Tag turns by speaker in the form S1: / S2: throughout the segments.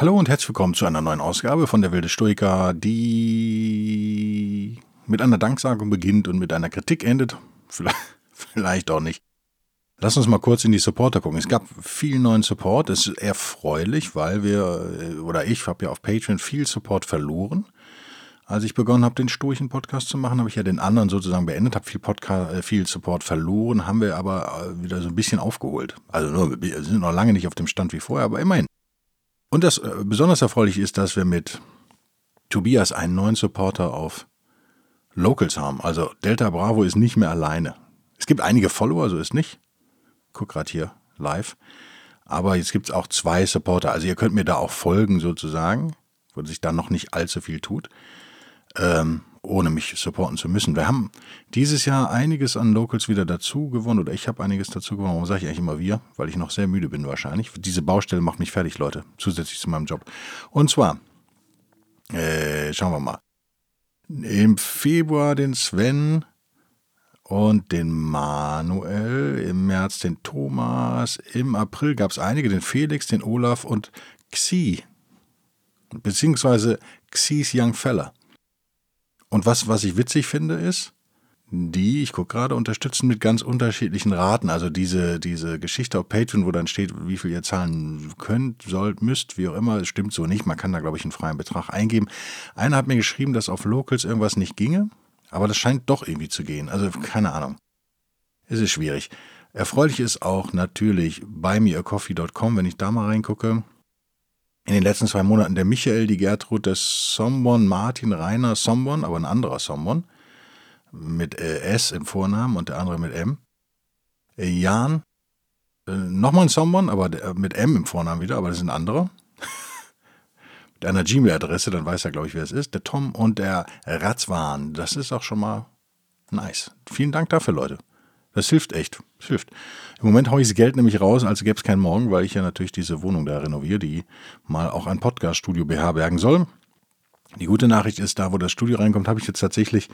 S1: Hallo und herzlich willkommen zu einer neuen Ausgabe von der Wilde Stoiker, die mit einer Danksagung beginnt und mit einer Kritik endet. Vielleicht, vielleicht auch nicht. Lass uns mal kurz in die Supporter gucken. Es gab viel neuen Support. Es ist erfreulich, weil wir, oder ich habe ja auf Patreon viel Support verloren. Als ich begonnen habe, den Sturchen-Podcast zu machen, habe ich ja den anderen sozusagen beendet, habe viel, Podcast, äh, viel Support verloren, haben wir aber äh, wieder so ein bisschen aufgeholt. Also nur, wir sind noch lange nicht auf dem Stand wie vorher, aber immerhin. Und das äh, besonders erfreulich ist, dass wir mit Tobias einen neuen Supporter auf Locals haben. Also Delta Bravo ist nicht mehr alleine. Es gibt einige Follower, so ist nicht. Guck gerade hier live. Aber jetzt gibt es auch zwei Supporter. Also ihr könnt mir da auch folgen sozusagen, wo sich da noch nicht allzu viel tut. Ähm, ohne mich supporten zu müssen. Wir haben dieses Jahr einiges an Locals wieder dazu gewonnen oder ich habe einiges dazu gewonnen. Warum sage ich eigentlich immer wir? Weil ich noch sehr müde bin wahrscheinlich. Diese Baustelle macht mich fertig, Leute, zusätzlich zu meinem Job. Und zwar, äh, schauen wir mal. Im Februar den Sven und den Manuel, im März den Thomas, im April gab es einige, den Felix, den Olaf und Xi, beziehungsweise Xis Young Fella. Und was, was ich witzig finde, ist, die, ich gucke gerade, unterstützen mit ganz unterschiedlichen Raten. Also diese, diese Geschichte auf Patreon, wo dann steht, wie viel ihr zahlen könnt, sollt, müsst, wie auch immer, stimmt so nicht. Man kann da, glaube ich, einen freien Betrag eingeben. Einer hat mir geschrieben, dass auf Locals irgendwas nicht ginge, aber das scheint doch irgendwie zu gehen. Also keine Ahnung. Es ist schwierig. Erfreulich ist auch natürlich buymeacoffee.com, wenn ich da mal reingucke in den letzten zwei Monaten der Michael, die Gertrud, der Sombon, Martin, Rainer, Sombon, aber ein anderer Sombon, mit äh, S im Vornamen und der andere mit M. Äh, Jan, äh, nochmal ein Sombon, aber der, mit M im Vornamen wieder, aber das ist ein anderer. mit einer Gmail-Adresse, dann weiß er, glaube ich, wer es ist. Der Tom und der Ratzwan. Das ist auch schon mal nice. Vielen Dank dafür, Leute. Das hilft echt. Das hilft. Im Moment haue ich das Geld nämlich raus, als gäbe es keinen Morgen, weil ich ja natürlich diese Wohnung da renoviere, die mal auch ein Podcast-Studio beherbergen soll. Die gute Nachricht ist, da wo das Studio reinkommt, habe ich jetzt tatsächlich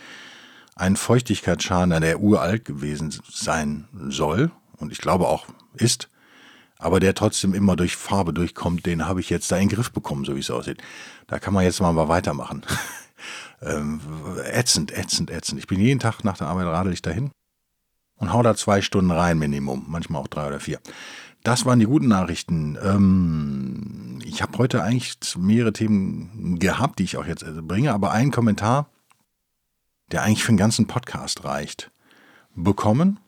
S1: einen Feuchtigkeitsschaden, der uralt gewesen sein soll und ich glaube auch ist, aber der trotzdem immer durch Farbe durchkommt, den habe ich jetzt da in den Griff bekommen, so wie es aussieht. Da kann man jetzt mal, weitermachen. ähm, ätzend, ätzend, ätzend. Ich bin jeden Tag nach der Arbeit radel ich dahin und hau da zwei Stunden rein, Minimum, manchmal auch drei oder vier. Das waren die guten Nachrichten. Ähm, ich habe heute eigentlich mehrere Themen gehabt, die ich auch jetzt äh, bringe, aber einen Kommentar, der eigentlich für den ganzen Podcast reicht, bekommen.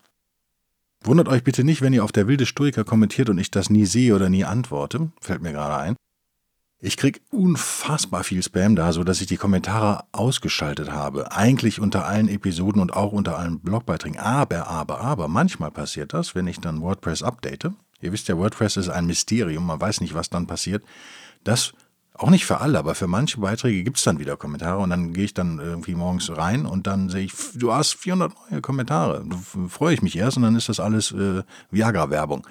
S1: Wundert euch bitte nicht, wenn ihr auf der wilde Stoiker kommentiert und ich das nie sehe oder nie antworte. Fällt mir gerade ein. Ich krieg unfassbar viel Spam da, so dass ich die Kommentare ausgeschaltet habe. Eigentlich unter allen Episoden und auch unter allen Blogbeiträgen. Aber, aber, aber, manchmal passiert das, wenn ich dann WordPress update. Ihr wisst ja, WordPress ist ein Mysterium, man weiß nicht, was dann passiert. Das auch nicht für alle, aber für manche Beiträge gibt es dann wieder Kommentare und dann gehe ich dann irgendwie morgens rein und dann sehe ich, du hast 400 neue Kommentare. Freue ich mich erst und dann ist das alles äh, Viagra-Werbung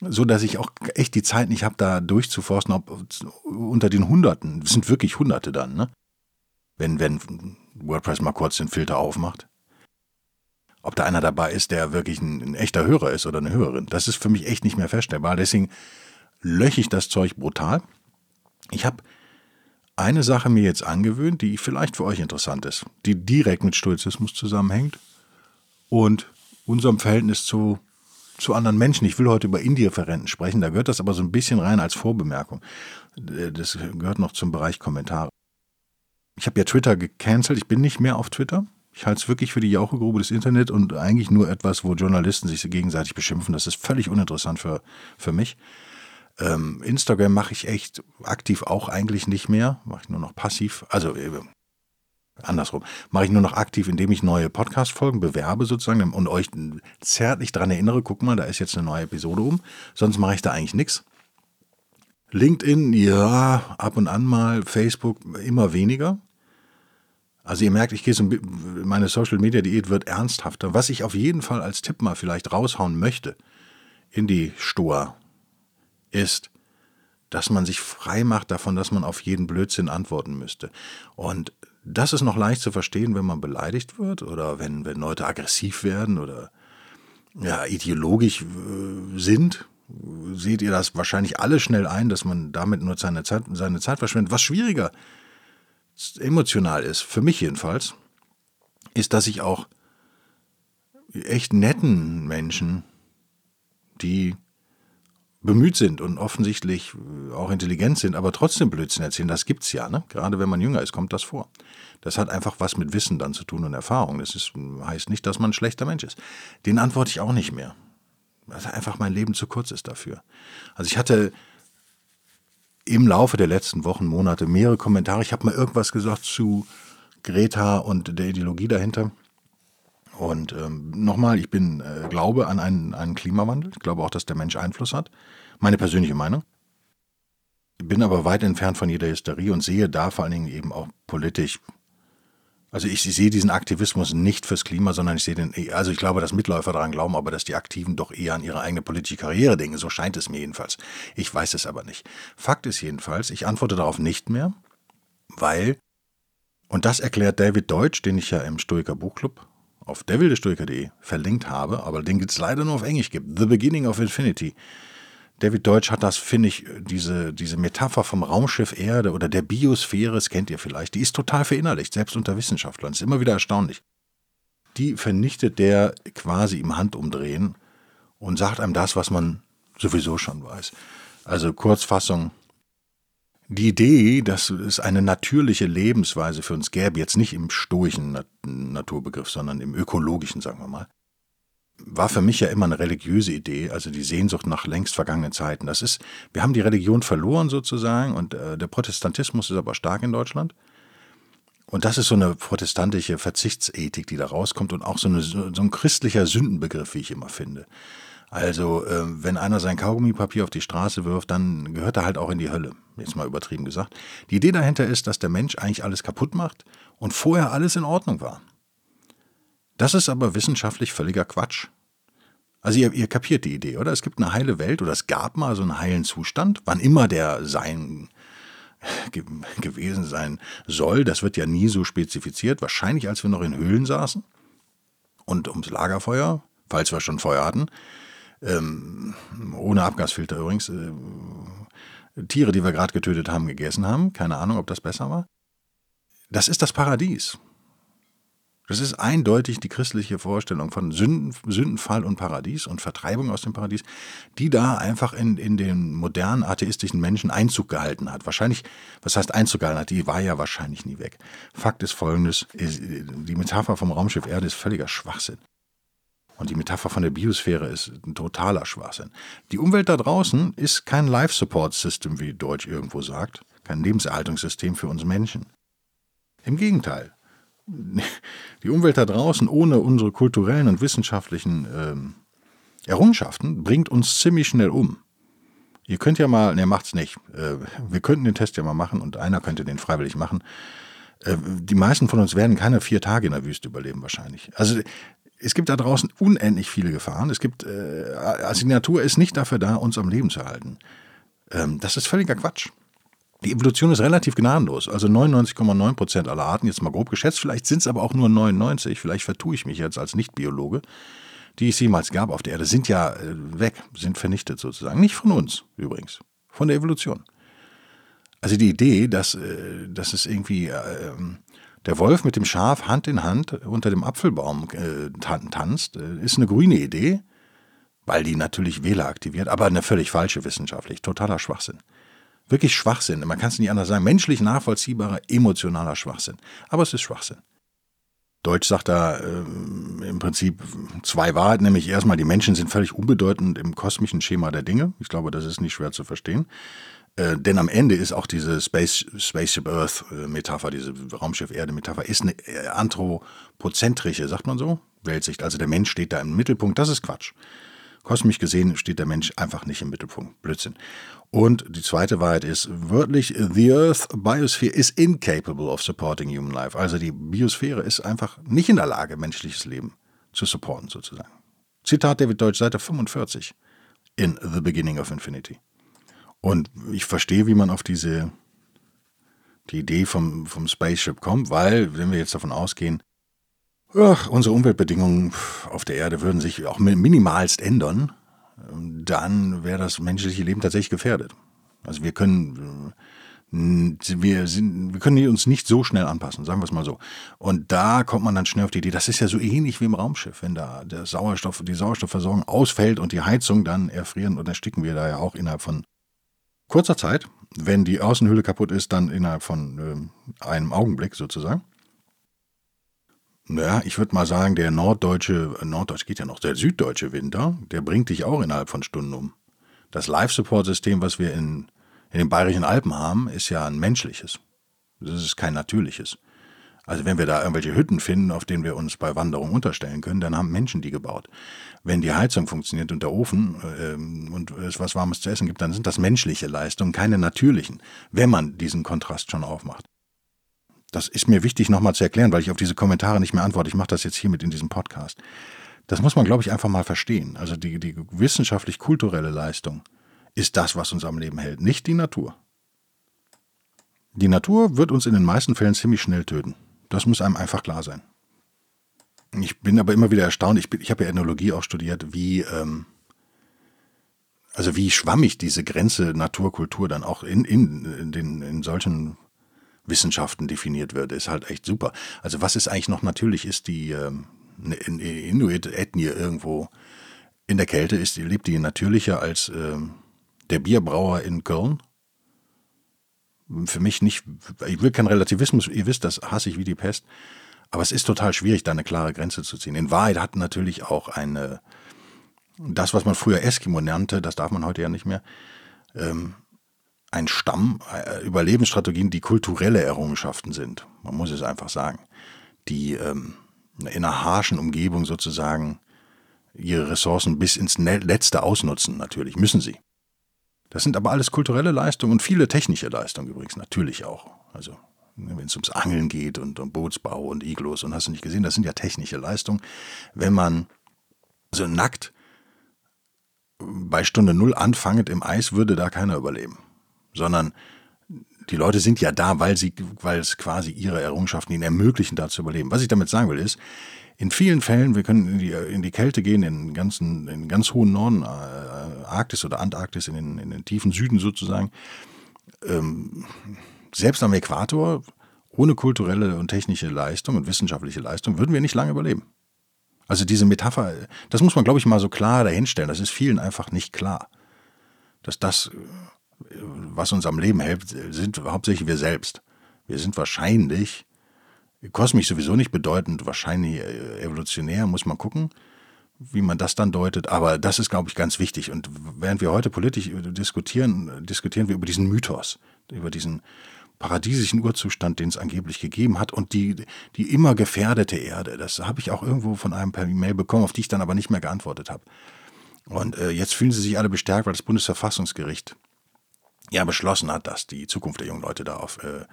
S1: so dass ich auch echt die Zeit nicht habe, da durchzuforsten, ob unter den Hunderten, das sind wirklich Hunderte dann, ne? Wenn, wenn WordPress mal kurz den Filter aufmacht. Ob da einer dabei ist, der wirklich ein, ein echter Hörer ist oder eine Hörerin, das ist für mich echt nicht mehr feststellbar. Deswegen löche ich das Zeug brutal. Ich habe eine Sache mir jetzt angewöhnt, die vielleicht für euch interessant ist, die direkt mit Stoizismus zusammenhängt und unserem Verhältnis zu zu anderen Menschen. Ich will heute über Indifferenten sprechen, da gehört das aber so ein bisschen rein als Vorbemerkung. Das gehört noch zum Bereich Kommentare. Ich habe ja Twitter gecancelt, ich bin nicht mehr auf Twitter. Ich halte es wirklich für die Jauchegrube des Internet und eigentlich nur etwas, wo Journalisten sich gegenseitig beschimpfen. Das ist völlig uninteressant für, für mich. Ähm, Instagram mache ich echt aktiv auch eigentlich nicht mehr, mache ich nur noch passiv. Also äh, andersrum, mache ich nur noch aktiv, indem ich neue Podcast-Folgen bewerbe sozusagen und euch zärtlich daran erinnere, guck mal, da ist jetzt eine neue Episode um. Sonst mache ich da eigentlich nichts. LinkedIn, ja, ab und an mal, Facebook immer weniger. Also ihr merkt, ich gehe so, meine Social Media Diät wird ernsthafter. Was ich auf jeden Fall als Tipp mal vielleicht raushauen möchte in die Stoa ist, dass man sich frei macht davon, dass man auf jeden Blödsinn antworten müsste. Und das ist noch leicht zu verstehen, wenn man beleidigt wird oder wenn, wenn Leute aggressiv werden oder ja, ideologisch äh, sind. Seht ihr das wahrscheinlich alle schnell ein, dass man damit nur seine Zeit, seine Zeit verschwendet. Was schwieriger emotional ist, für mich jedenfalls, ist, dass ich auch echt netten Menschen, die bemüht sind und offensichtlich äh, auch intelligent sind, aber trotzdem Blödsinn erzählen, das gibt's ja, ne? Gerade wenn man jünger ist, kommt das vor. Das hat einfach was mit Wissen dann zu tun und Erfahrung. Das ist, heißt nicht, dass man ein schlechter Mensch ist. Den antworte ich auch nicht mehr. Weil einfach mein Leben zu kurz ist dafür. Also ich hatte im Laufe der letzten Wochen, Monate mehrere Kommentare. Ich habe mal irgendwas gesagt zu Greta und der Ideologie dahinter. Und ähm, nochmal, ich bin, äh, glaube an einen, einen Klimawandel. Ich glaube auch, dass der Mensch Einfluss hat. Meine persönliche Meinung. Bin aber weit entfernt von jeder Hysterie und sehe da vor allen Dingen eben auch politisch. Also ich, ich sehe diesen Aktivismus nicht fürs Klima, sondern ich sehe den, also ich glaube, dass Mitläufer daran glauben, aber dass die Aktiven doch eher an ihre eigene politische Karriere denken. So scheint es mir jedenfalls. Ich weiß es aber nicht. Fakt ist jedenfalls, ich antworte darauf nicht mehr, weil, und das erklärt David Deutsch, den ich ja im Stoiker Buchclub auf derwildestoiker.de verlinkt habe, aber den es leider nur auf Englisch gibt. The Beginning of Infinity. David Deutsch hat das, finde ich, diese, diese Metapher vom Raumschiff Erde oder der Biosphäre, das kennt ihr vielleicht, die ist total verinnerlicht, selbst unter Wissenschaftlern. Ist immer wieder erstaunlich. Die vernichtet der quasi im Handumdrehen und sagt einem das, was man sowieso schon weiß. Also Kurzfassung, die Idee, dass es eine natürliche Lebensweise für uns gäbe, jetzt nicht im stoischen Naturbegriff, sondern im ökologischen, sagen wir mal, war für mich ja immer eine religiöse Idee, also die Sehnsucht nach längst vergangenen Zeiten. Das ist, wir haben die Religion verloren sozusagen und äh, der Protestantismus ist aber stark in Deutschland. Und das ist so eine protestantische Verzichtsethik, die da rauskommt und auch so, eine, so ein christlicher Sündenbegriff, wie ich immer finde. Also, äh, wenn einer sein Kaugummipapier auf die Straße wirft, dann gehört er halt auch in die Hölle. Jetzt mal übertrieben gesagt. Die Idee dahinter ist, dass der Mensch eigentlich alles kaputt macht und vorher alles in Ordnung war. Das ist aber wissenschaftlich völliger Quatsch. Also ihr, ihr kapiert die Idee, oder? Es gibt eine heile Welt oder es gab mal so einen heilen Zustand, wann immer der sein ge gewesen sein soll. Das wird ja nie so spezifiziert. Wahrscheinlich, als wir noch in Höhlen saßen und ums Lagerfeuer, falls wir schon Feuer hatten, ähm, ohne Abgasfilter übrigens, äh, Tiere, die wir gerade getötet haben, gegessen haben. Keine Ahnung, ob das besser war. Das ist das Paradies. Das ist eindeutig die christliche Vorstellung von Sünden, Sündenfall und Paradies und Vertreibung aus dem Paradies, die da einfach in, in den modernen atheistischen Menschen Einzug gehalten hat. Wahrscheinlich, was heißt Einzug gehalten hat, die war ja wahrscheinlich nie weg. Fakt ist folgendes, die Metapher vom Raumschiff Erde ist völliger Schwachsinn. Und die Metapher von der Biosphäre ist ein totaler Schwachsinn. Die Umwelt da draußen ist kein Life-Support-System, wie Deutsch irgendwo sagt, kein Lebenserhaltungssystem für uns Menschen. Im Gegenteil. Die Umwelt da draußen ohne unsere kulturellen und wissenschaftlichen ähm, Errungenschaften bringt uns ziemlich schnell um. Ihr könnt ja mal, ne, macht's nicht. Äh, wir könnten den Test ja mal machen und einer könnte den freiwillig machen. Äh, die meisten von uns werden keine vier Tage in der Wüste überleben wahrscheinlich. Also es gibt da draußen unendlich viele Gefahren. Es gibt, äh, also die Natur ist nicht dafür da, uns am Leben zu halten. Ähm, das ist völliger Quatsch. Die Evolution ist relativ gnadenlos. Also 99,9 Prozent aller Arten, jetzt mal grob geschätzt, vielleicht sind es aber auch nur 99, vielleicht vertue ich mich jetzt als Nicht-Biologe, die es jemals gab auf der Erde, sind ja äh, weg, sind vernichtet sozusagen. Nicht von uns übrigens, von der Evolution. Also die Idee, dass, äh, dass es irgendwie äh, der Wolf mit dem Schaf Hand in Hand unter dem Apfelbaum äh, tanzt, äh, ist eine grüne Idee, weil die natürlich Wähler aktiviert, aber eine völlig falsche wissenschaftlich, totaler Schwachsinn. Wirklich Schwachsinn, man kann es nicht anders sagen, menschlich nachvollziehbarer, emotionaler Schwachsinn. Aber es ist Schwachsinn. Deutsch sagt da äh, im Prinzip zwei Wahrheiten, nämlich erstmal, die Menschen sind völlig unbedeutend im kosmischen Schema der Dinge. Ich glaube, das ist nicht schwer zu verstehen. Äh, denn am Ende ist auch diese Space, Spaceship Earth äh, diese Raumschiff Erde Metapher, ist eine äh, anthropozentrische, sagt man so, Weltsicht. Also der Mensch steht da im Mittelpunkt. Das ist Quatsch. Kosmisch gesehen steht der Mensch einfach nicht im Mittelpunkt. Blödsinn. Und die zweite Wahrheit ist wörtlich, the Earth Biosphere is incapable of supporting human life. Also die Biosphäre ist einfach nicht in der Lage, menschliches Leben zu supporten sozusagen. Zitat David Deutsch, Seite 45 in The Beginning of Infinity. Und ich verstehe, wie man auf diese die Idee vom, vom Spaceship kommt, weil, wenn wir jetzt davon ausgehen, ach, unsere Umweltbedingungen auf der Erde würden sich auch minimalst ändern, dann wäre das menschliche Leben tatsächlich gefährdet. Also wir können wir, sind, wir können uns nicht so schnell anpassen, sagen wir es mal so. Und da kommt man dann schnell auf die Idee, das ist ja so ähnlich wie im Raumschiff, wenn da der Sauerstoff, die Sauerstoffversorgung ausfällt und die Heizung dann erfrieren und ersticken wir da ja auch innerhalb von kurzer Zeit. Wenn die Außenhülle kaputt ist, dann innerhalb von äh, einem Augenblick sozusagen. Naja, ich würde mal sagen, der norddeutsche, norddeutsch geht ja noch, der süddeutsche Winter, der bringt dich auch innerhalb von Stunden um. Das Life-Support-System, was wir in, in den Bayerischen Alpen haben, ist ja ein menschliches. Das ist kein natürliches. Also wenn wir da irgendwelche Hütten finden, auf denen wir uns bei Wanderungen unterstellen können, dann haben Menschen die gebaut. Wenn die Heizung funktioniert und der Ofen äh, und es was Warmes zu essen gibt, dann sind das menschliche Leistungen, keine natürlichen, wenn man diesen Kontrast schon aufmacht. Das ist mir wichtig nochmal zu erklären, weil ich auf diese Kommentare nicht mehr antworte. Ich mache das jetzt hiermit in diesem Podcast. Das muss man, glaube ich, einfach mal verstehen. Also die, die wissenschaftlich-kulturelle Leistung ist das, was uns am Leben hält, nicht die Natur. Die Natur wird uns in den meisten Fällen ziemlich schnell töten. Das muss einem einfach klar sein. Ich bin aber immer wieder erstaunt, ich, ich habe ja Ethnologie auch studiert, wie, ähm, also wie schwammig diese Grenze Natur-Kultur dann auch in, in, in, den, in solchen Wissenschaften definiert wird, ist halt echt super. Also was ist eigentlich noch natürlich ist, die ähm, Inuit-Ethnie irgendwo in der Kälte ist, lebt die natürlicher als ähm, der Bierbrauer in Köln. Für mich nicht, ich will keinen Relativismus, ihr wisst, das hasse ich wie die Pest, aber es ist total schwierig, da eine klare Grenze zu ziehen. In Wahrheit hat natürlich auch eine, das, was man früher Eskimo nannte, das darf man heute ja nicht mehr, ähm, ein Stamm, äh, Überlebensstrategien, die kulturelle Errungenschaften sind. Man muss es einfach sagen. Die ähm, in einer harschen Umgebung sozusagen ihre Ressourcen bis ins ne-, Letzte ausnutzen, natürlich, müssen sie. Das sind aber alles kulturelle Leistungen und viele technische Leistungen übrigens, natürlich auch. Also, wenn es ums Angeln geht und um Bootsbau und Iglos und hast du nicht gesehen, das sind ja technische Leistungen. Wenn man so nackt bei Stunde Null anfanget im Eis, würde da keiner überleben sondern die Leute sind ja da, weil sie, weil es quasi ihre Errungenschaften ihnen ermöglichen, da zu überleben. Was ich damit sagen will, ist, in vielen Fällen, wir können in die, in die Kälte gehen, in ganzen, in ganz hohen Norden, äh, Arktis oder Antarktis, in den, in den tiefen Süden sozusagen. Ähm, selbst am Äquator, ohne kulturelle und technische Leistung und wissenschaftliche Leistung, würden wir nicht lange überleben. Also diese Metapher, das muss man, glaube ich, mal so klar dahinstellen. Das ist vielen einfach nicht klar. Dass das was uns am Leben hält, sind hauptsächlich wir selbst. Wir sind wahrscheinlich, kosmisch sowieso nicht bedeutend, wahrscheinlich äh, evolutionär, muss man gucken, wie man das dann deutet. Aber das ist, glaube ich, ganz wichtig. Und während wir heute politisch diskutieren, diskutieren wir über diesen Mythos, über diesen paradiesischen Urzustand, den es angeblich gegeben hat und die, die immer gefährdete Erde. Das habe ich auch irgendwo von einem per E-Mail bekommen, auf die ich dann aber nicht mehr geantwortet habe. Und äh, jetzt fühlen sie sich alle bestärkt, weil das Bundesverfassungsgericht ja beschlossen hat, dass die Zukunft der jungen Leute da auf äh,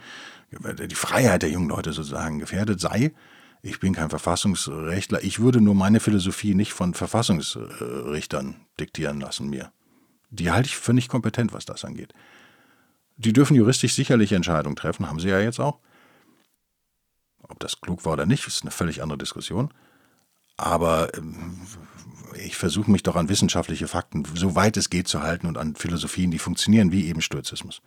S1: die Freiheit der jungen Leute sozusagen gefährdet sei. Ich bin kein Verfassungsrechtler. Ich würde nur meine Philosophie nicht von Verfassungsrichtern diktieren lassen mir. Die halte ich für nicht kompetent, was das angeht. Die dürfen juristisch sicherlich Entscheidungen treffen, haben sie ja jetzt auch. Ob das klug war oder nicht, ist eine völlig andere Diskussion. Aber ähm, ich versuche mich doch an wissenschaftliche Fakten, soweit es geht, zu halten und an Philosophien, die funktionieren, wie eben Stoizismus.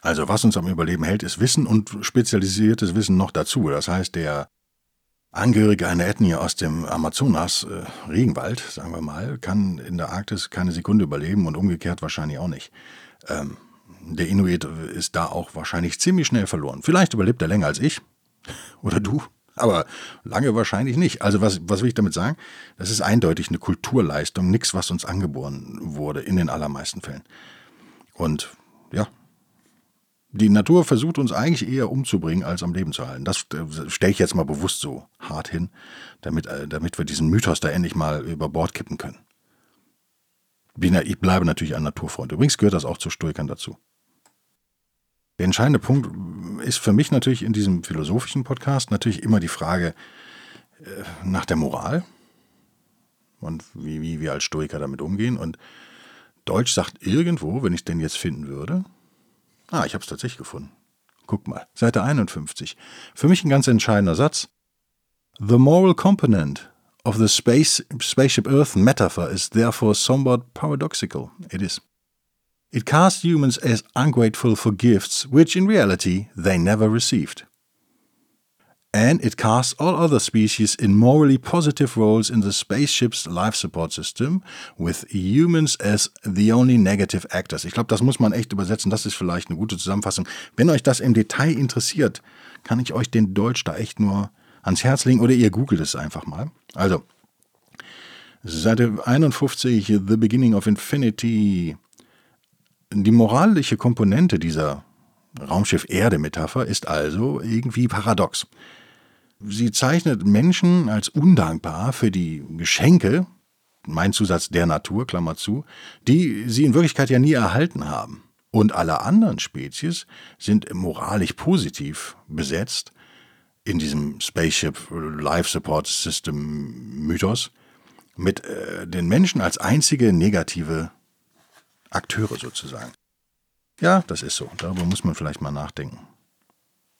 S1: Also was uns am Überleben hält, ist Wissen und spezialisiertes Wissen noch dazu. Das heißt, der Angehörige einer Ethnie aus dem Amazonas, äh, Regenwald, sagen wir mal, kann in der Arktis keine Sekunde überleben und umgekehrt wahrscheinlich auch nicht. Ähm, der Inuit ist da auch wahrscheinlich ziemlich schnell verloren. Vielleicht überlebt er länger als ich oder du, aber lange wahrscheinlich nicht. Also was, was will ich damit sagen? Das ist eindeutig eine Kulturleistung, nichts, was uns angeboren wurde, in den allermeisten Fällen. Und ja, die Natur versucht uns eigentlich eher umzubringen, als am Leben zu halten. Das äh, stelle ich jetzt mal bewusst so hart hin, damit, äh, damit wir diesen Mythos da endlich mal über Bord kippen können. Ich bleibe natürlich ein Naturfreund. Übrigens gehört das auch zu Stoikern dazu. Der entscheidende Punkt ist für mich natürlich in diesem philosophischen Podcast natürlich immer die Frage äh, nach der Moral und wie, wie wir als Stoiker damit umgehen. Und Deutsch sagt irgendwo, wenn ich es denn jetzt finden würde, Ah, ich habe es tatsächlich gefunden. Guck mal, Seite 51. Für mich ein ganz entscheidender Satz. The moral component of the space, spaceship Earth metaphor is therefore somewhat paradoxical. It is. It casts humans as ungrateful for gifts which in reality they never received and it casts all other species in morally positive roles in the spaceship's life support system, with humans as the only negative actors. Ich glaube, das muss man echt übersetzen. Das ist vielleicht eine gute Zusammenfassung. Wenn euch das im Detail interessiert, kann ich euch den Deutsch da echt nur ans Herz legen oder ihr googelt es einfach mal. Also, Seite 51, The Beginning of Infinity. Die moralische Komponente dieser Raumschiff-Erde-Metapher ist also irgendwie paradox. Sie zeichnet Menschen als undankbar für die Geschenke, mein Zusatz der Natur, Klammer zu, die sie in Wirklichkeit ja nie erhalten haben. Und alle anderen Spezies sind moralisch positiv besetzt in diesem Spaceship Life Support System Mythos mit äh, den Menschen als einzige negative Akteure sozusagen. Ja, das ist so. Darüber muss man vielleicht mal nachdenken.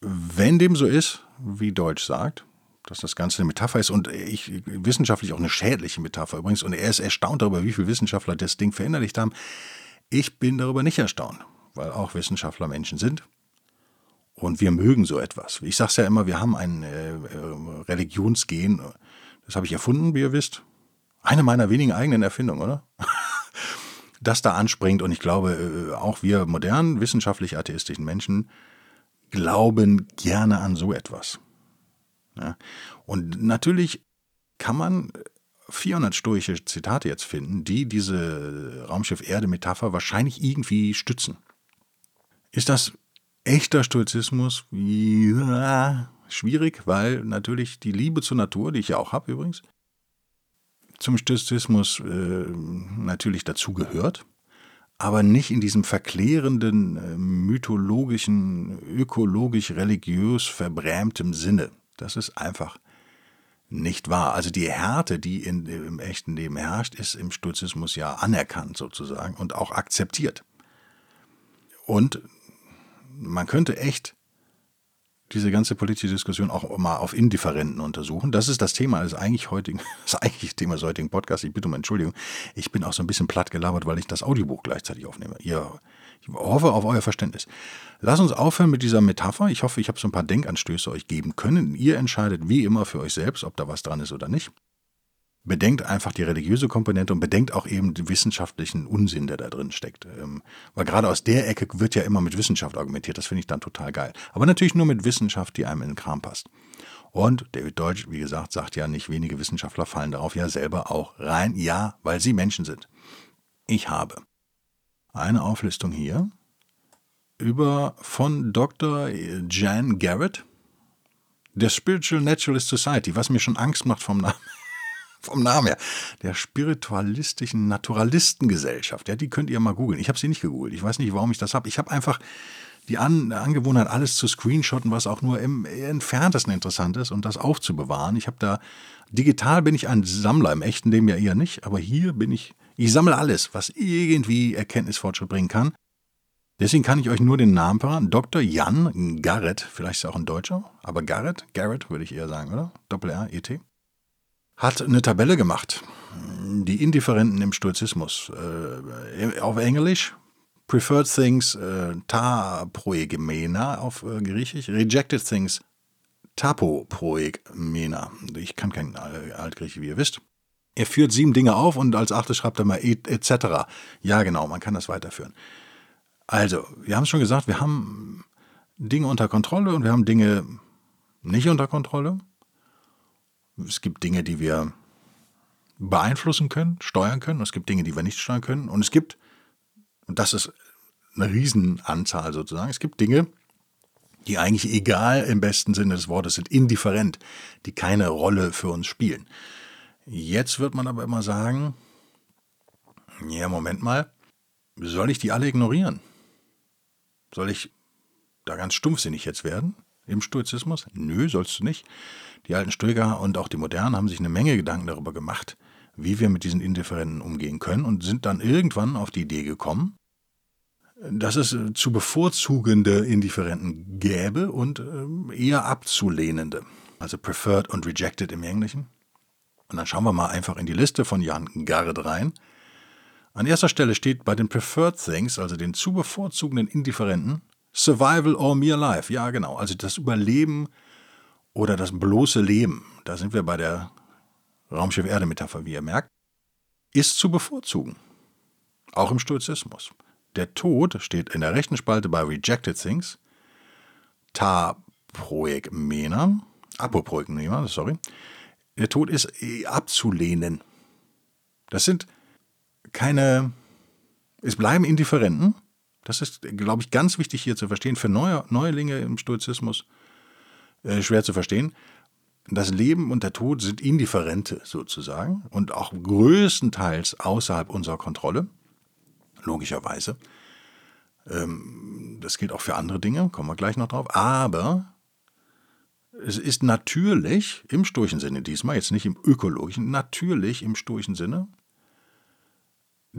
S1: Wenn dem so ist, wie Deutsch sagt, dass das Ganze eine Metapher ist und ich wissenschaftlich auch eine schädliche Metapher übrigens. Und er ist erstaunt darüber, wie viele Wissenschaftler das Ding verinnerlicht haben. Ich bin darüber nicht erstaunt, weil auch Wissenschaftler Menschen sind. Und wir mögen so etwas. Ich sage es ja immer, wir haben ein äh, Religionsgen. Das habe ich erfunden, wie ihr wisst. Eine meiner wenigen eigenen Erfindungen, oder? das da anspringt. Und ich glaube, äh, auch wir modernen, wissenschaftlich atheistischen Menschen glauben gerne an so etwas. Ja. Und natürlich kann man 400 stoische Zitate jetzt finden, die diese Raumschiff-Erde-Metapher wahrscheinlich irgendwie stützen. Ist das echter Stoizismus? Ja, schwierig, weil natürlich die Liebe zur Natur, die ich ja auch habe übrigens, zum Stoizismus äh, natürlich dazugehört aber nicht in diesem verklärenden, äh, mythologischen, ökologisch-religiös verbrämtem Sinne. Das ist einfach nicht wahr. Also die Härte, die in, im echten Leben herrscht, ist im Stoizismus ja anerkannt sozusagen und auch akzeptiert. Und man könnte echt diese ganze politische Diskussion auch mal auf Indifferenten untersuchen. Das ist das Thema des eigentlich heutigen, das eigentliche Thema des heutigen Podcasts. Ich bitte um Entschuldigung. Ich bin auch so ein bisschen platt gelabert, weil ich das Audiobuch gleichzeitig aufnehme. Ihr, ich hoffe auf euer Verständnis. Lass uns aufhören mit dieser Metapher. Ich hoffe, ich habe so ein paar Denkanstöße euch geben können. Ihr entscheidet wie immer für euch selbst, ob da was dran ist oder nicht bedenkt einfach die religiöse Komponente und bedenkt auch eben den wissenschaftlichen Unsinn, der da drin steckt. Ähm, weil gerade aus der Ecke wird ja immer mit Wissenschaft argumentiert. Das finde ich dann total geil. Aber natürlich nur mit Wissenschaft, die einem in den Kram passt. Und David Deutsch, wie gesagt, sagt ja, nicht wenige Wissenschaftler fallen darauf ja selber auch rein. Ja, weil sie Menschen sind. Ich habe eine Auflistung hier über von Dr. Jan Garrett, der Spiritual Naturalist Society, was mir schon Angst macht vom Namen vom Namen her, der spiritualistischen Naturalistengesellschaft. Ja, die könnt ihr mal googeln. Ich habe sie nicht gegoogelt. Ich weiß nicht, warum ich das habe. Ich habe einfach die An Angewohnheit, alles zu screenshotten, was auch nur im entferntesten interessant ist und das aufzubewahren. Ich habe da, digital bin ich ein Sammler, im echten Leben ja eher nicht, aber hier bin ich, ich sammle alles, was irgendwie Erkenntnisfortschritt bringen kann. Deswegen kann ich euch nur den Namen verraten. Dr. Jan Garrett, vielleicht ist er auch ein Deutscher, aber Garrett, Garrett würde ich eher sagen, oder? Doppel-R-E-T hat eine Tabelle gemacht. Die Indifferenten im Stoizismus. Äh, auf Englisch Preferred Things äh, ta proegemena auf äh, Griechisch, Rejected Things tapo proegemena. Ich kann kein Altgriechisch, wie ihr wisst. Er führt sieben Dinge auf und als achtes schreibt er mal etc. Ja, genau, man kann das weiterführen. Also, wir haben es schon gesagt, wir haben Dinge unter Kontrolle und wir haben Dinge nicht unter Kontrolle. Es gibt Dinge, die wir beeinflussen können, steuern können. Und es gibt Dinge, die wir nicht steuern können. Und es gibt, und das ist eine Riesenanzahl sozusagen. Es gibt Dinge, die eigentlich egal im besten Sinne des Wortes sind, indifferent, die keine Rolle für uns spielen. Jetzt wird man aber immer sagen, ja, Moment mal, soll ich die alle ignorieren? Soll ich da ganz stumpfsinnig jetzt werden im Stoizismus? Nö, sollst du nicht. Die alten Stoiker und auch die Modernen haben sich eine Menge Gedanken darüber gemacht, wie wir mit diesen Indifferenten umgehen können und sind dann irgendwann auf die Idee gekommen, dass es äh, zu bevorzugende Indifferenten gäbe und ähm, eher abzulehnende. Also preferred und rejected im Englischen. Und dann schauen wir mal einfach in die Liste von Jan Garrett rein. An erster Stelle steht bei den Preferred Things, also den zu bevorzugenden Indifferenten, Survival or Mere Life. Ja, genau. Also das Überleben oder das bloße Leben. Da sind wir bei der Raumschiff-Erde-Metapher, wie ihr merkt. Ist zu bevorzugen. Auch im Stoizismus. Der Tod steht in der rechten Spalte bei Rejected Things. Ta proegmena. Apoproegmena, sorry. Der Tod ist eh abzulehnen. Das sind keine. Es bleiben Indifferenten. Das ist, glaube ich, ganz wichtig hier zu verstehen. Für Neu Neulinge im Stoizismus äh, schwer zu verstehen. Das Leben und der Tod sind Indifferente sozusagen und auch größtenteils außerhalb unserer Kontrolle logischerweise. Ähm, das gilt auch für andere Dinge, kommen wir gleich noch drauf. Aber es ist natürlich im stoischen Sinne diesmal, jetzt nicht im ökologischen, natürlich im stoischen Sinne,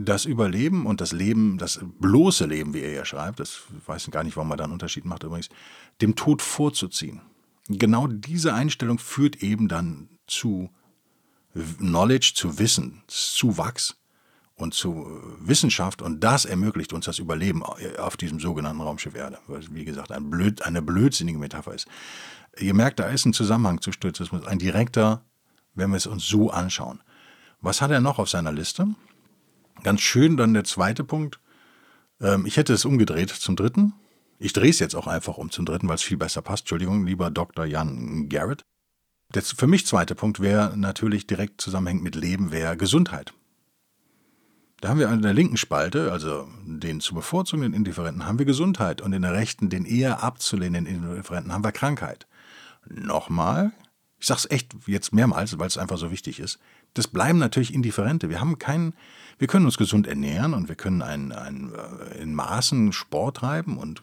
S1: das Überleben und das Leben, das bloße Leben, wie er ja schreibt, das weiß ich gar nicht, warum man da einen Unterschied macht übrigens, dem Tod vorzuziehen. Genau diese Einstellung führt eben dann zu Knowledge, zu Wissen, zu Wachs und zu äh, Wissenschaft und das ermöglicht uns das Überleben auf diesem sogenannten Raumschiff Erde, was wie gesagt ein blöd, eine blödsinnige Metapher ist. Ihr merkt, da ist ein Zusammenhang zu Stoizismus, ein direkter, wenn wir es uns so anschauen. Was hat er noch auf seiner Liste? Ganz schön dann der zweite Punkt. Ähm, ich hätte es umgedreht zum dritten. Ich drehe es jetzt auch einfach um zum dritten, weil es viel besser passt. Entschuldigung, lieber Dr. Jan Garrett. Der für mich zweite Punkt wäre natürlich direkt zusammenhängt mit Leben, wäre Gesundheit. Da haben wir in der linken Spalte, also den zu bevorzugenden Indifferenten, haben wir Gesundheit und in der rechten, den eher abzulehnenden Indifferenten, haben wir Krankheit. Nochmal, ich sage es echt jetzt mehrmals, weil es einfach so wichtig ist. Das bleiben natürlich Indifferente. Wir haben keinen, wir können uns gesund ernähren und wir können ein, ein, äh, in Maßen Sport treiben und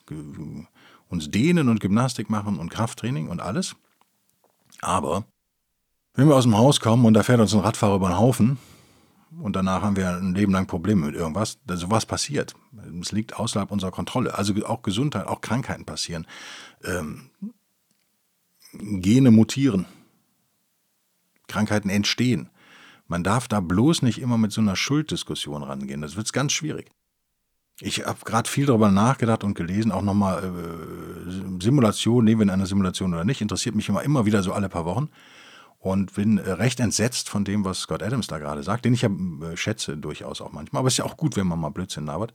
S1: uns dehnen und Gymnastik machen und Krafttraining und alles. Aber wenn wir aus dem Haus kommen und da fährt uns ein Radfahrer über den Haufen, und danach haben wir ein Leben lang Probleme mit irgendwas. So was passiert. Es liegt außerhalb unserer Kontrolle. Also auch Gesundheit, auch Krankheiten passieren. Ähm, Gene mutieren. Krankheiten entstehen. Man darf da bloß nicht immer mit so einer Schulddiskussion rangehen. Das wird ganz schwierig. Ich habe gerade viel darüber nachgedacht und gelesen, auch nochmal äh, Simulation, nehmen wir in einer Simulation oder nicht, interessiert mich immer, immer wieder so alle paar Wochen und bin äh, recht entsetzt von dem, was Scott Adams da gerade sagt, den ich ja äh, schätze durchaus auch manchmal. Aber es ist ja auch gut, wenn man mal Blödsinn labert.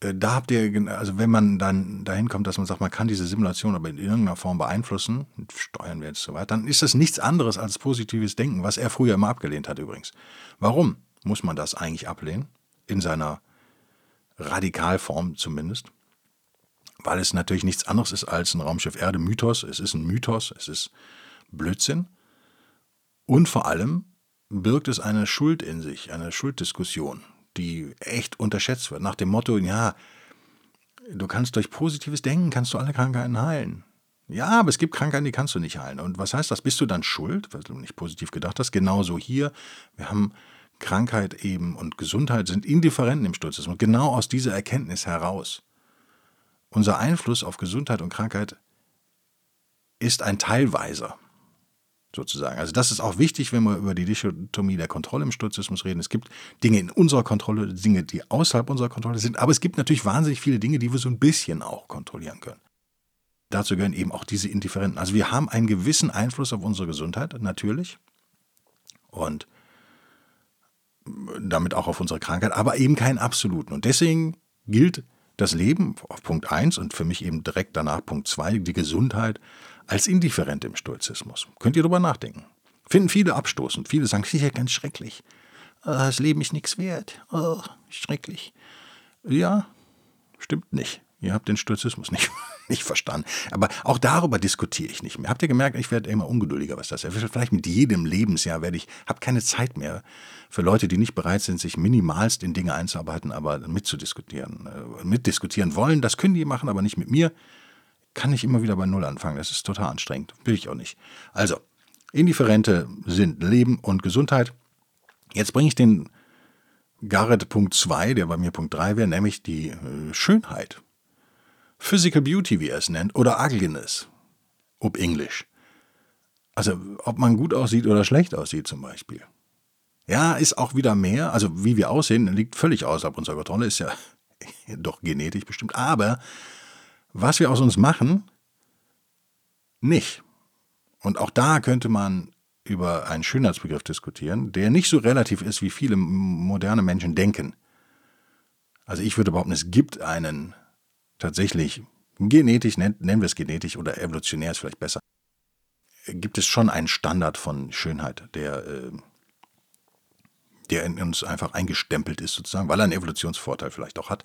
S1: Äh, da habt ihr, also wenn man dann dahin kommt, dass man sagt, man kann diese Simulation aber in irgendeiner Form beeinflussen, steuern wir jetzt so weiter, dann ist das nichts anderes als positives Denken, was er früher immer abgelehnt hat übrigens. Warum muss man das eigentlich ablehnen? In seiner Radikalform zumindest. Weil es natürlich nichts anderes ist als ein Raumschiff Erde Mythos. Es ist ein Mythos, es ist Blödsinn. Und vor allem birgt es eine Schuld in sich, eine Schulddiskussion, die echt unterschätzt wird. Nach dem Motto, ja, du kannst durch positives Denken, kannst du alle Krankheiten heilen. Ja, aber es gibt Krankheiten, die kannst du nicht heilen. Und was heißt das? Bist du dann schuld, weil du nicht positiv gedacht hast? Genauso hier. Wir haben Krankheit eben und Gesundheit sind Indifferenten im Sturzismus. Genau aus dieser Erkenntnis heraus. Unser Einfluss auf Gesundheit und Krankheit ist ein teilweiser sozusagen. Also das ist auch wichtig, wenn wir über die Dichotomie der Kontrolle im Stoizismus reden. Es gibt Dinge in unserer Kontrolle, Dinge, die außerhalb unserer Kontrolle sind, aber es gibt natürlich wahnsinnig viele Dinge, die wir so ein bisschen auch kontrollieren können. Dazu gehören eben auch diese Indifferenten. Also wir haben einen gewissen Einfluss auf unsere Gesundheit, natürlich. Und damit auch auf unsere Krankheit, aber eben keinen absoluten. Und deswegen gilt das Leben auf Punkt 1 und für mich eben direkt danach Punkt 2, die Gesundheit, als indifferent im Stoizismus. Könnt ihr darüber nachdenken. Finden viele abstoßend. Viele sagen, sicher ganz schrecklich. Ah, das Leben ist nichts wert. Oh, schrecklich. Ja, Stimmt nicht. Ihr habt den Stoizismus nicht, nicht verstanden. Aber auch darüber diskutiere ich nicht mehr. Habt ihr gemerkt, ich werde immer ungeduldiger, was das ist. Vielleicht mit jedem Lebensjahr werde ich, habe keine Zeit mehr für Leute, die nicht bereit sind, sich minimalst in Dinge einzuarbeiten, aber mitzudiskutieren. Äh, mitdiskutieren wollen, das können die machen, aber nicht mit mir. Kann ich immer wieder bei Null anfangen. Das ist total anstrengend. Will ich auch nicht. Also, Indifferente sind Leben und Gesundheit. Jetzt bringe ich den Garrett Punkt 2, der bei mir Punkt 3 wäre, nämlich die äh, Schönheit. Physical Beauty, wie er es nennt, oder Ugliness, ob Englisch. Also, ob man gut aussieht oder schlecht aussieht zum Beispiel. Ja, ist auch wieder mehr. Also, wie wir aussehen, liegt völlig außerhalb unserer Kontrolle, ist ja doch genetisch bestimmt. Aber was wir aus uns machen, nicht. Und auch da könnte man über einen Schönheitsbegriff diskutieren, der nicht so relativ ist, wie viele moderne Menschen denken. Also ich würde behaupten, es gibt einen tatsächlich genetisch, nennen wir es genetisch oder evolutionär ist vielleicht besser, gibt es schon einen Standard von Schönheit, der, äh, der in uns einfach eingestempelt ist sozusagen, weil er einen Evolutionsvorteil vielleicht auch hat.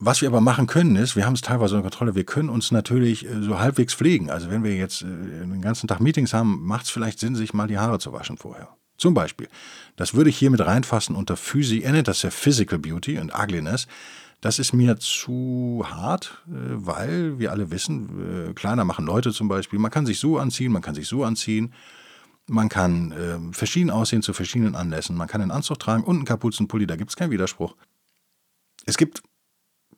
S1: Was wir aber machen können, ist, wir haben es teilweise unter Kontrolle, wir können uns natürlich äh, so halbwegs pflegen. Also wenn wir jetzt äh, den ganzen Tag Meetings haben, macht es vielleicht Sinn, sich mal die Haare zu waschen vorher. Zum Beispiel. Das würde ich hier mit reinfassen unter Physi, er nennt das ja Physical Beauty und Ugliness. Das ist mir zu hart, äh, weil wir alle wissen, kleiner machen Leute zum Beispiel, man kann sich so anziehen, man kann sich so anziehen. Man kann äh, verschieden aussehen zu verschiedenen Anlässen. Man kann einen Anzug tragen und einen Kapuzenpulli, da gibt es keinen Widerspruch. Es gibt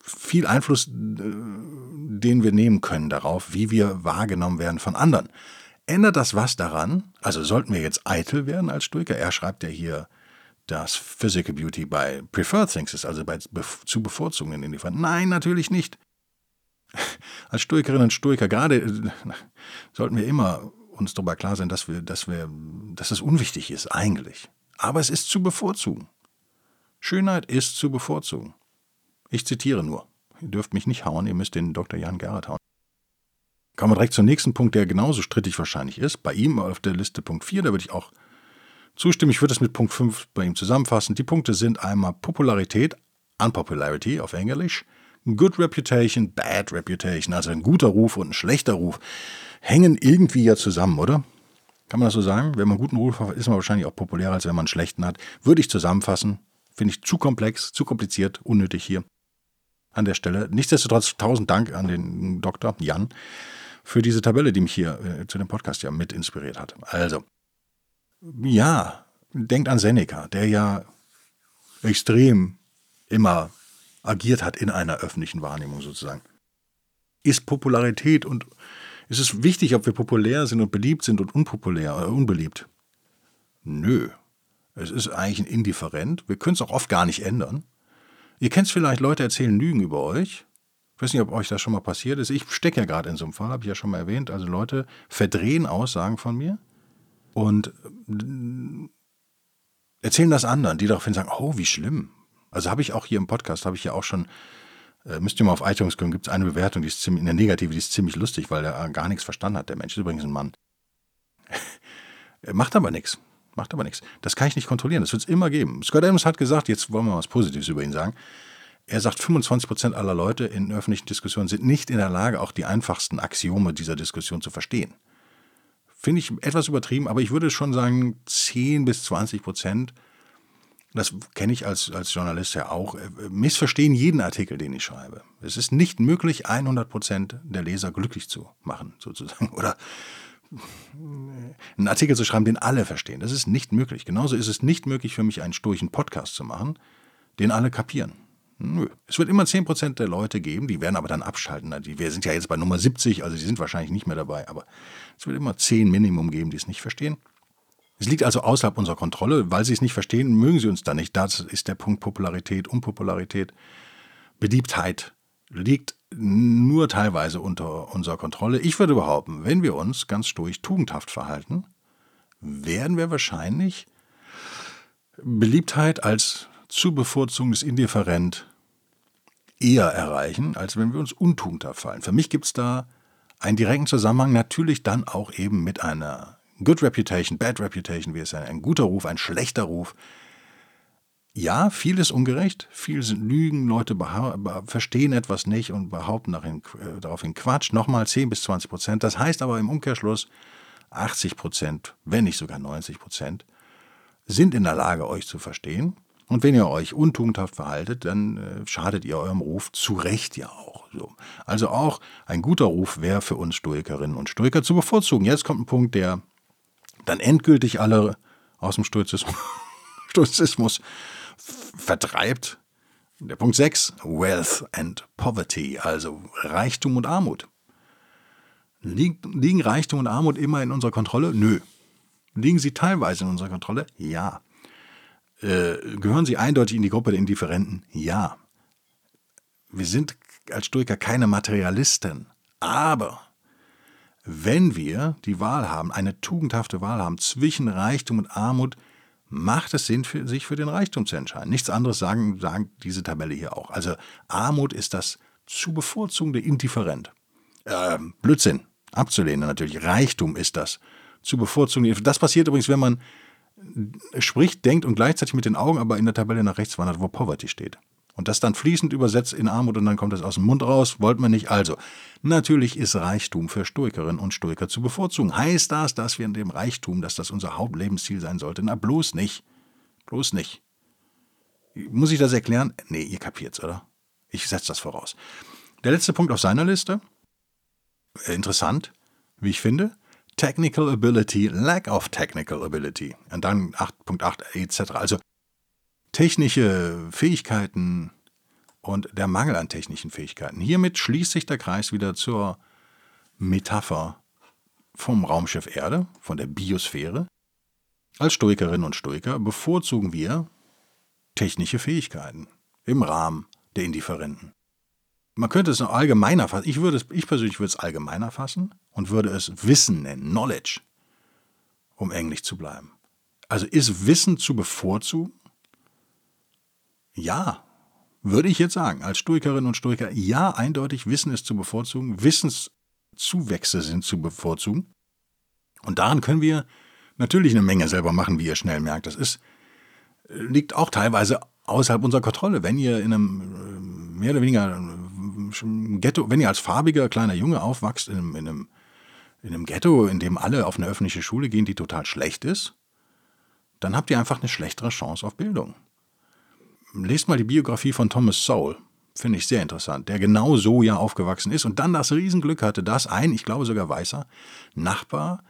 S1: viel Einfluss, äh, den wir nehmen können darauf, wie wir wahrgenommen werden von anderen. Ändert das was daran? Also sollten wir jetzt eitel werden als Stoiker? Er schreibt ja hier, dass Physical Beauty bei Preferred Things ist, also bei zu bevorzugenden Indifferenten. Nein, natürlich nicht. Als Stoikerinnen und Stoiker gerade äh, sollten wir immer uns darüber klar sein, dass wir, dass wir, dass es unwichtig ist eigentlich. Aber es ist zu bevorzugen. Schönheit ist zu bevorzugen. Ich zitiere nur. Ihr dürft mich nicht hauen, ihr müsst den Dr. Jan Gerhardt hauen. Kommen wir direkt zum nächsten Punkt, der genauso strittig wahrscheinlich ist. Bei ihm auf der Liste Punkt 4, da würde ich auch zustimmen. Ich würde es mit Punkt 5 bei ihm zusammenfassen. Die Punkte sind einmal Popularität, Unpopularity auf Englisch, Good Reputation, Bad Reputation, also ein guter Ruf und ein schlechter Ruf, hängen irgendwie ja zusammen, oder? Kann man das so sagen? Wenn man einen guten Ruf hat, ist man wahrscheinlich auch populärer, als wenn man einen schlechten hat. Würde ich zusammenfassen. Finde ich zu komplex, zu kompliziert, unnötig hier an der Stelle. Nichtsdestotrotz tausend Dank an den Doktor Jan für diese Tabelle, die mich hier äh, zu dem Podcast ja mit inspiriert hat. Also, ja, denkt an Seneca, der ja extrem immer agiert hat in einer öffentlichen Wahrnehmung sozusagen. Ist Popularität und ist es wichtig, ob wir populär sind und beliebt sind und unpopulär oder unbeliebt? Nö. Es ist eigentlich indifferent. Wir können es auch oft gar nicht ändern. Ihr kennt es vielleicht, Leute erzählen Lügen über euch. Ich weiß nicht, ob euch das schon mal passiert ist. Ich stecke ja gerade in so einem Fall, habe ich ja schon mal erwähnt. Also Leute verdrehen Aussagen von mir und äh, erzählen das anderen, die daraufhin sagen, oh, wie schlimm. Also habe ich auch hier im Podcast, habe ich ja auch schon, äh, müsst ihr mal auf iTunes gucken, gibt es eine Bewertung, die ist ziemlich, in der Negative, die ist ziemlich lustig, weil er gar nichts verstanden hat. Der Mensch ist übrigens ein Mann. macht aber nichts. Macht aber nichts. Das kann ich nicht kontrollieren. Das wird es immer geben. Scott Adams hat gesagt, jetzt wollen wir was Positives über ihn sagen. Er sagt, 25 Prozent aller Leute in öffentlichen Diskussionen sind nicht in der Lage, auch die einfachsten Axiome dieser Diskussion zu verstehen. Finde ich etwas übertrieben, aber ich würde schon sagen, 10 bis 20 Prozent, das kenne ich als, als Journalist ja auch, äh, missverstehen jeden Artikel, den ich schreibe. Es ist nicht möglich, 100 Prozent der Leser glücklich zu machen, sozusagen. Oder einen Artikel zu schreiben, den alle verstehen. Das ist nicht möglich. Genauso ist es nicht möglich für mich, einen sturchen Podcast zu machen, den alle kapieren. Nö. Es wird immer 10% der Leute geben, die werden aber dann abschalten. Wir sind ja jetzt bei Nummer 70, also die sind wahrscheinlich nicht mehr dabei, aber es wird immer 10 Minimum geben, die es nicht verstehen. Es liegt also außerhalb unserer Kontrolle. Weil sie es nicht verstehen, mögen sie uns dann nicht. Das ist der Punkt Popularität, Unpopularität, Beliebtheit. Liegt nur teilweise unter unserer Kontrolle. Ich würde behaupten, wenn wir uns ganz sturch tugendhaft verhalten, werden wir wahrscheinlich Beliebtheit als zu bevorzugendes Indifferent eher erreichen, als wenn wir uns untugendhaft fallen. Für mich gibt es da einen direkten Zusammenhang, natürlich dann auch eben mit einer Good Reputation, Bad Reputation, wie es ein, ein guter Ruf, ein schlechter Ruf. Ja, viel ist ungerecht, viel sind Lügen, Leute verstehen etwas nicht und behaupten darin, äh, daraufhin Quatsch. Nochmal 10 bis 20 Prozent. Das heißt aber im Umkehrschluss 80 Prozent, wenn nicht sogar 90 Prozent, sind in der Lage, euch zu verstehen. Und wenn ihr euch untugendhaft verhaltet, dann äh, schadet ihr eurem Ruf zu Recht ja auch. So. Also auch ein guter Ruf wäre für uns Stoikerinnen und Stoiker zu bevorzugen. Jetzt kommt ein Punkt, der dann endgültig alle aus dem Stoizismus, Stoizismus vertreibt. Der Punkt 6, Wealth and Poverty, also Reichtum und Armut. Liegen Reichtum und Armut immer in unserer Kontrolle? Nö. Liegen sie teilweise in unserer Kontrolle? Ja. Äh, gehören sie eindeutig in die Gruppe der Indifferenten? Ja. Wir sind als Stoiker keine Materialisten. Aber wenn wir die Wahl haben, eine tugendhafte Wahl haben zwischen Reichtum und Armut, macht es Sinn, für, sich für den Reichtum zu entscheiden. Nichts anderes sagen, sagen diese Tabelle hier auch. Also Armut ist das zu bevorzugende Indifferent. Ähm, Blödsinn, abzulehnen natürlich. Reichtum ist das zu bevorzugen. Das passiert übrigens, wenn man spricht, denkt und gleichzeitig mit den Augen aber in der Tabelle nach rechts wandert, wo Poverty steht. Und das dann fließend übersetzt in Armut und dann kommt es aus dem Mund raus, wollte man nicht. Also, natürlich ist Reichtum für Stoikerinnen und Stoiker zu bevorzugen. Heißt das, dass wir in dem Reichtum, dass das unser Hauptlebensziel sein sollte? Na, bloß nicht. Bloß nicht. Muss ich das erklären? Nee, ihr kapiert's, oder? Ich setze das voraus. Der letzte Punkt auf seiner Liste. Äh, interessant, wie ich finde. Technical Ability, Lack of Technical Ability. Und dann 8.8 etc. Also technische Fähigkeiten und der Mangel an technischen Fähigkeiten. Hiermit schließt sich der Kreis wieder zur Metapher vom Raumschiff Erde, von der Biosphäre. Als Stoikerinnen und Stoiker bevorzugen wir technische Fähigkeiten im Rahmen der Indifferenten. Man könnte es noch allgemeiner fassen. Ich, würde es, ich persönlich würde es allgemeiner fassen und würde es Wissen nennen, Knowledge, um englisch zu bleiben. Also ist Wissen zu bevorzugen? Ja, würde ich jetzt sagen, als Stoikerin und Stoiker, ja, eindeutig Wissen ist zu bevorzugen, Wissenszuwächse sind zu bevorzugen. Und daran können wir natürlich eine Menge selber machen, wie ihr schnell merkt. Das ist, liegt auch teilweise außerhalb unserer Kontrolle. Wenn ihr in einem äh, mehr oder weniger äh, Ghetto, wenn ihr als farbiger kleiner Junge aufwachst in einem, in einem, in einem Ghetto, in dem alle auf eine öffentliche Schule gehen, die total schlecht ist, dann habt ihr einfach eine schlechtere Chance auf Bildung lest mal die Biografie von Thomas Sowell. Finde ich sehr interessant, der genau so ja aufgewachsen ist und dann das Riesenglück hatte, dass ein, ich glaube sogar weißer, Nachbar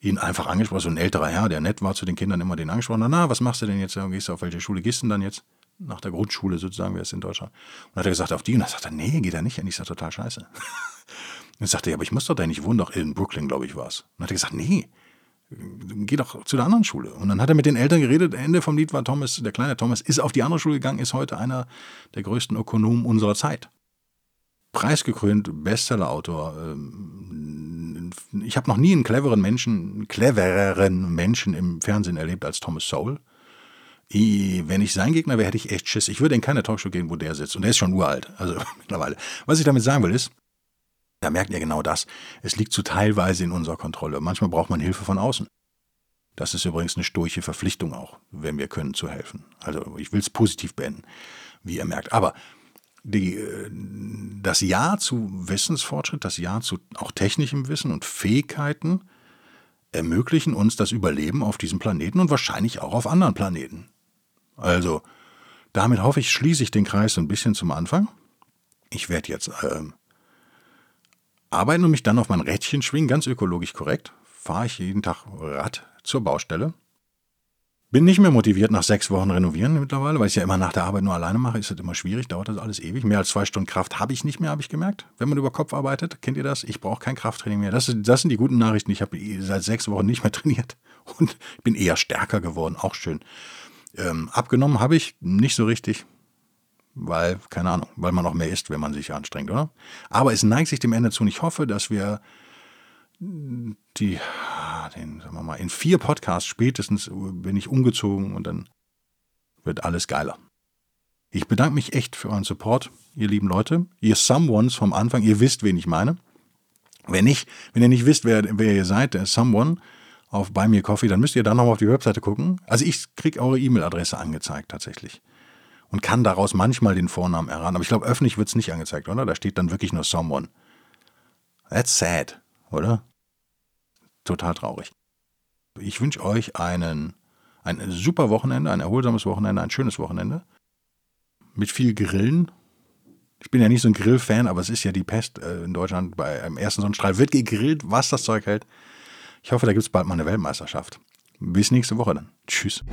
S1: ihn einfach angesprochen, so ein älterer Herr, der nett war zu den Kindern, immer den angesprochen hat, na, was machst du denn jetzt? Gehst du auf welche Schule gehst du denn dann jetzt? Nach der Grundschule sozusagen, wäre es in Deutschland. Und dann hat er gesagt, auf die. Und dann sagt er, nee, geht er nicht. Ich sage, total scheiße. Und dann sagte er, aber ich muss doch da nicht wohnen, doch in Brooklyn, glaube ich, war es. Und dann hat er gesagt, nee, geh doch zu der anderen Schule. Und dann hat er mit den Eltern geredet. Ende vom Lied war Thomas, der kleine Thomas, ist auf die andere Schule gegangen, ist heute einer der größten Ökonomen unserer Zeit. Preisgekrönt, Bestsellerautor. Ähm, ich habe noch nie einen cleveren Menschen, clevereren Menschen im Fernsehen erlebt als Thomas Sowell. Wenn ich sein Gegner wäre, hätte ich echt Schiss. Ich würde in keine Talkshow gehen, wo der sitzt. Und der ist schon uralt, also mittlerweile. Was ich damit sagen will, ist, da merkt ihr genau das. Es liegt zu teilweise in unserer Kontrolle. Manchmal braucht man Hilfe von außen. Das ist übrigens eine sturche Verpflichtung auch, wenn wir können, zu helfen. Also ich will es positiv beenden, wie ihr merkt. Aber die, äh, das Ja zu Wissensfortschritt, das Ja zu auch technischem Wissen und Fähigkeiten ermöglichen uns das Überleben auf diesem Planeten und wahrscheinlich auch auf anderen Planeten. Also, damit hoffe ich, schließe ich den Kreis ein bisschen zum Anfang. Ich werde jetzt äh, arbeiten und mich dann auf mein Rädchen schwingen, ganz ökologisch korrekt, fahre ich jeden Tag Rad zur Baustelle. Bin nicht mehr motiviert nach sechs Wochen renovieren mittlerweile, weil ich es ja immer nach der Arbeit nur alleine mache. Ist das immer schwierig, dauert das alles ewig. Mehr als zwei Stunden Kraft habe ich nicht mehr, habe ich gemerkt. Wenn man über Kopf arbeitet, kennt ihr das? Ich brauche kein Krafttraining mehr. Das, das sind die guten Nachrichten. Ich habe seit sechs Wochen nicht mehr trainiert und bin eher stärker geworden. Auch schön. Ähm, abgenommen habe ich nicht so richtig weil, keine Ahnung, weil man auch mehr isst, wenn man sich anstrengt, oder? Aber es neigt sich dem Ende zu und ich hoffe, dass wir die, den, sagen wir mal, in vier Podcasts spätestens bin ich umgezogen und dann wird alles geiler. Ich bedanke mich echt für euren Support, ihr lieben Leute. Ihr Someones vom Anfang, ihr wisst, wen ich meine. Wenn nicht, wenn ihr nicht wisst, wer, wer ihr seid, der Someone auf Buy Me Coffee, dann müsst ihr da nochmal auf die Webseite gucken. Also ich kriege eure E-Mail-Adresse angezeigt tatsächlich. Und kann daraus manchmal den Vornamen erraten. Aber ich glaube, öffentlich wird es nicht angezeigt, oder? Da steht dann wirklich nur Someone. That's sad, oder? Total traurig. Ich wünsche euch einen, ein super Wochenende, ein erholsames Wochenende, ein schönes Wochenende. Mit viel Grillen. Ich bin ja nicht so ein Grillfan, aber es ist ja die Pest äh, in Deutschland. Bei einem ersten Sonnenstrahl wird gegrillt, was das Zeug hält. Ich hoffe, da gibt es bald mal eine Weltmeisterschaft. Bis nächste Woche dann. Tschüss.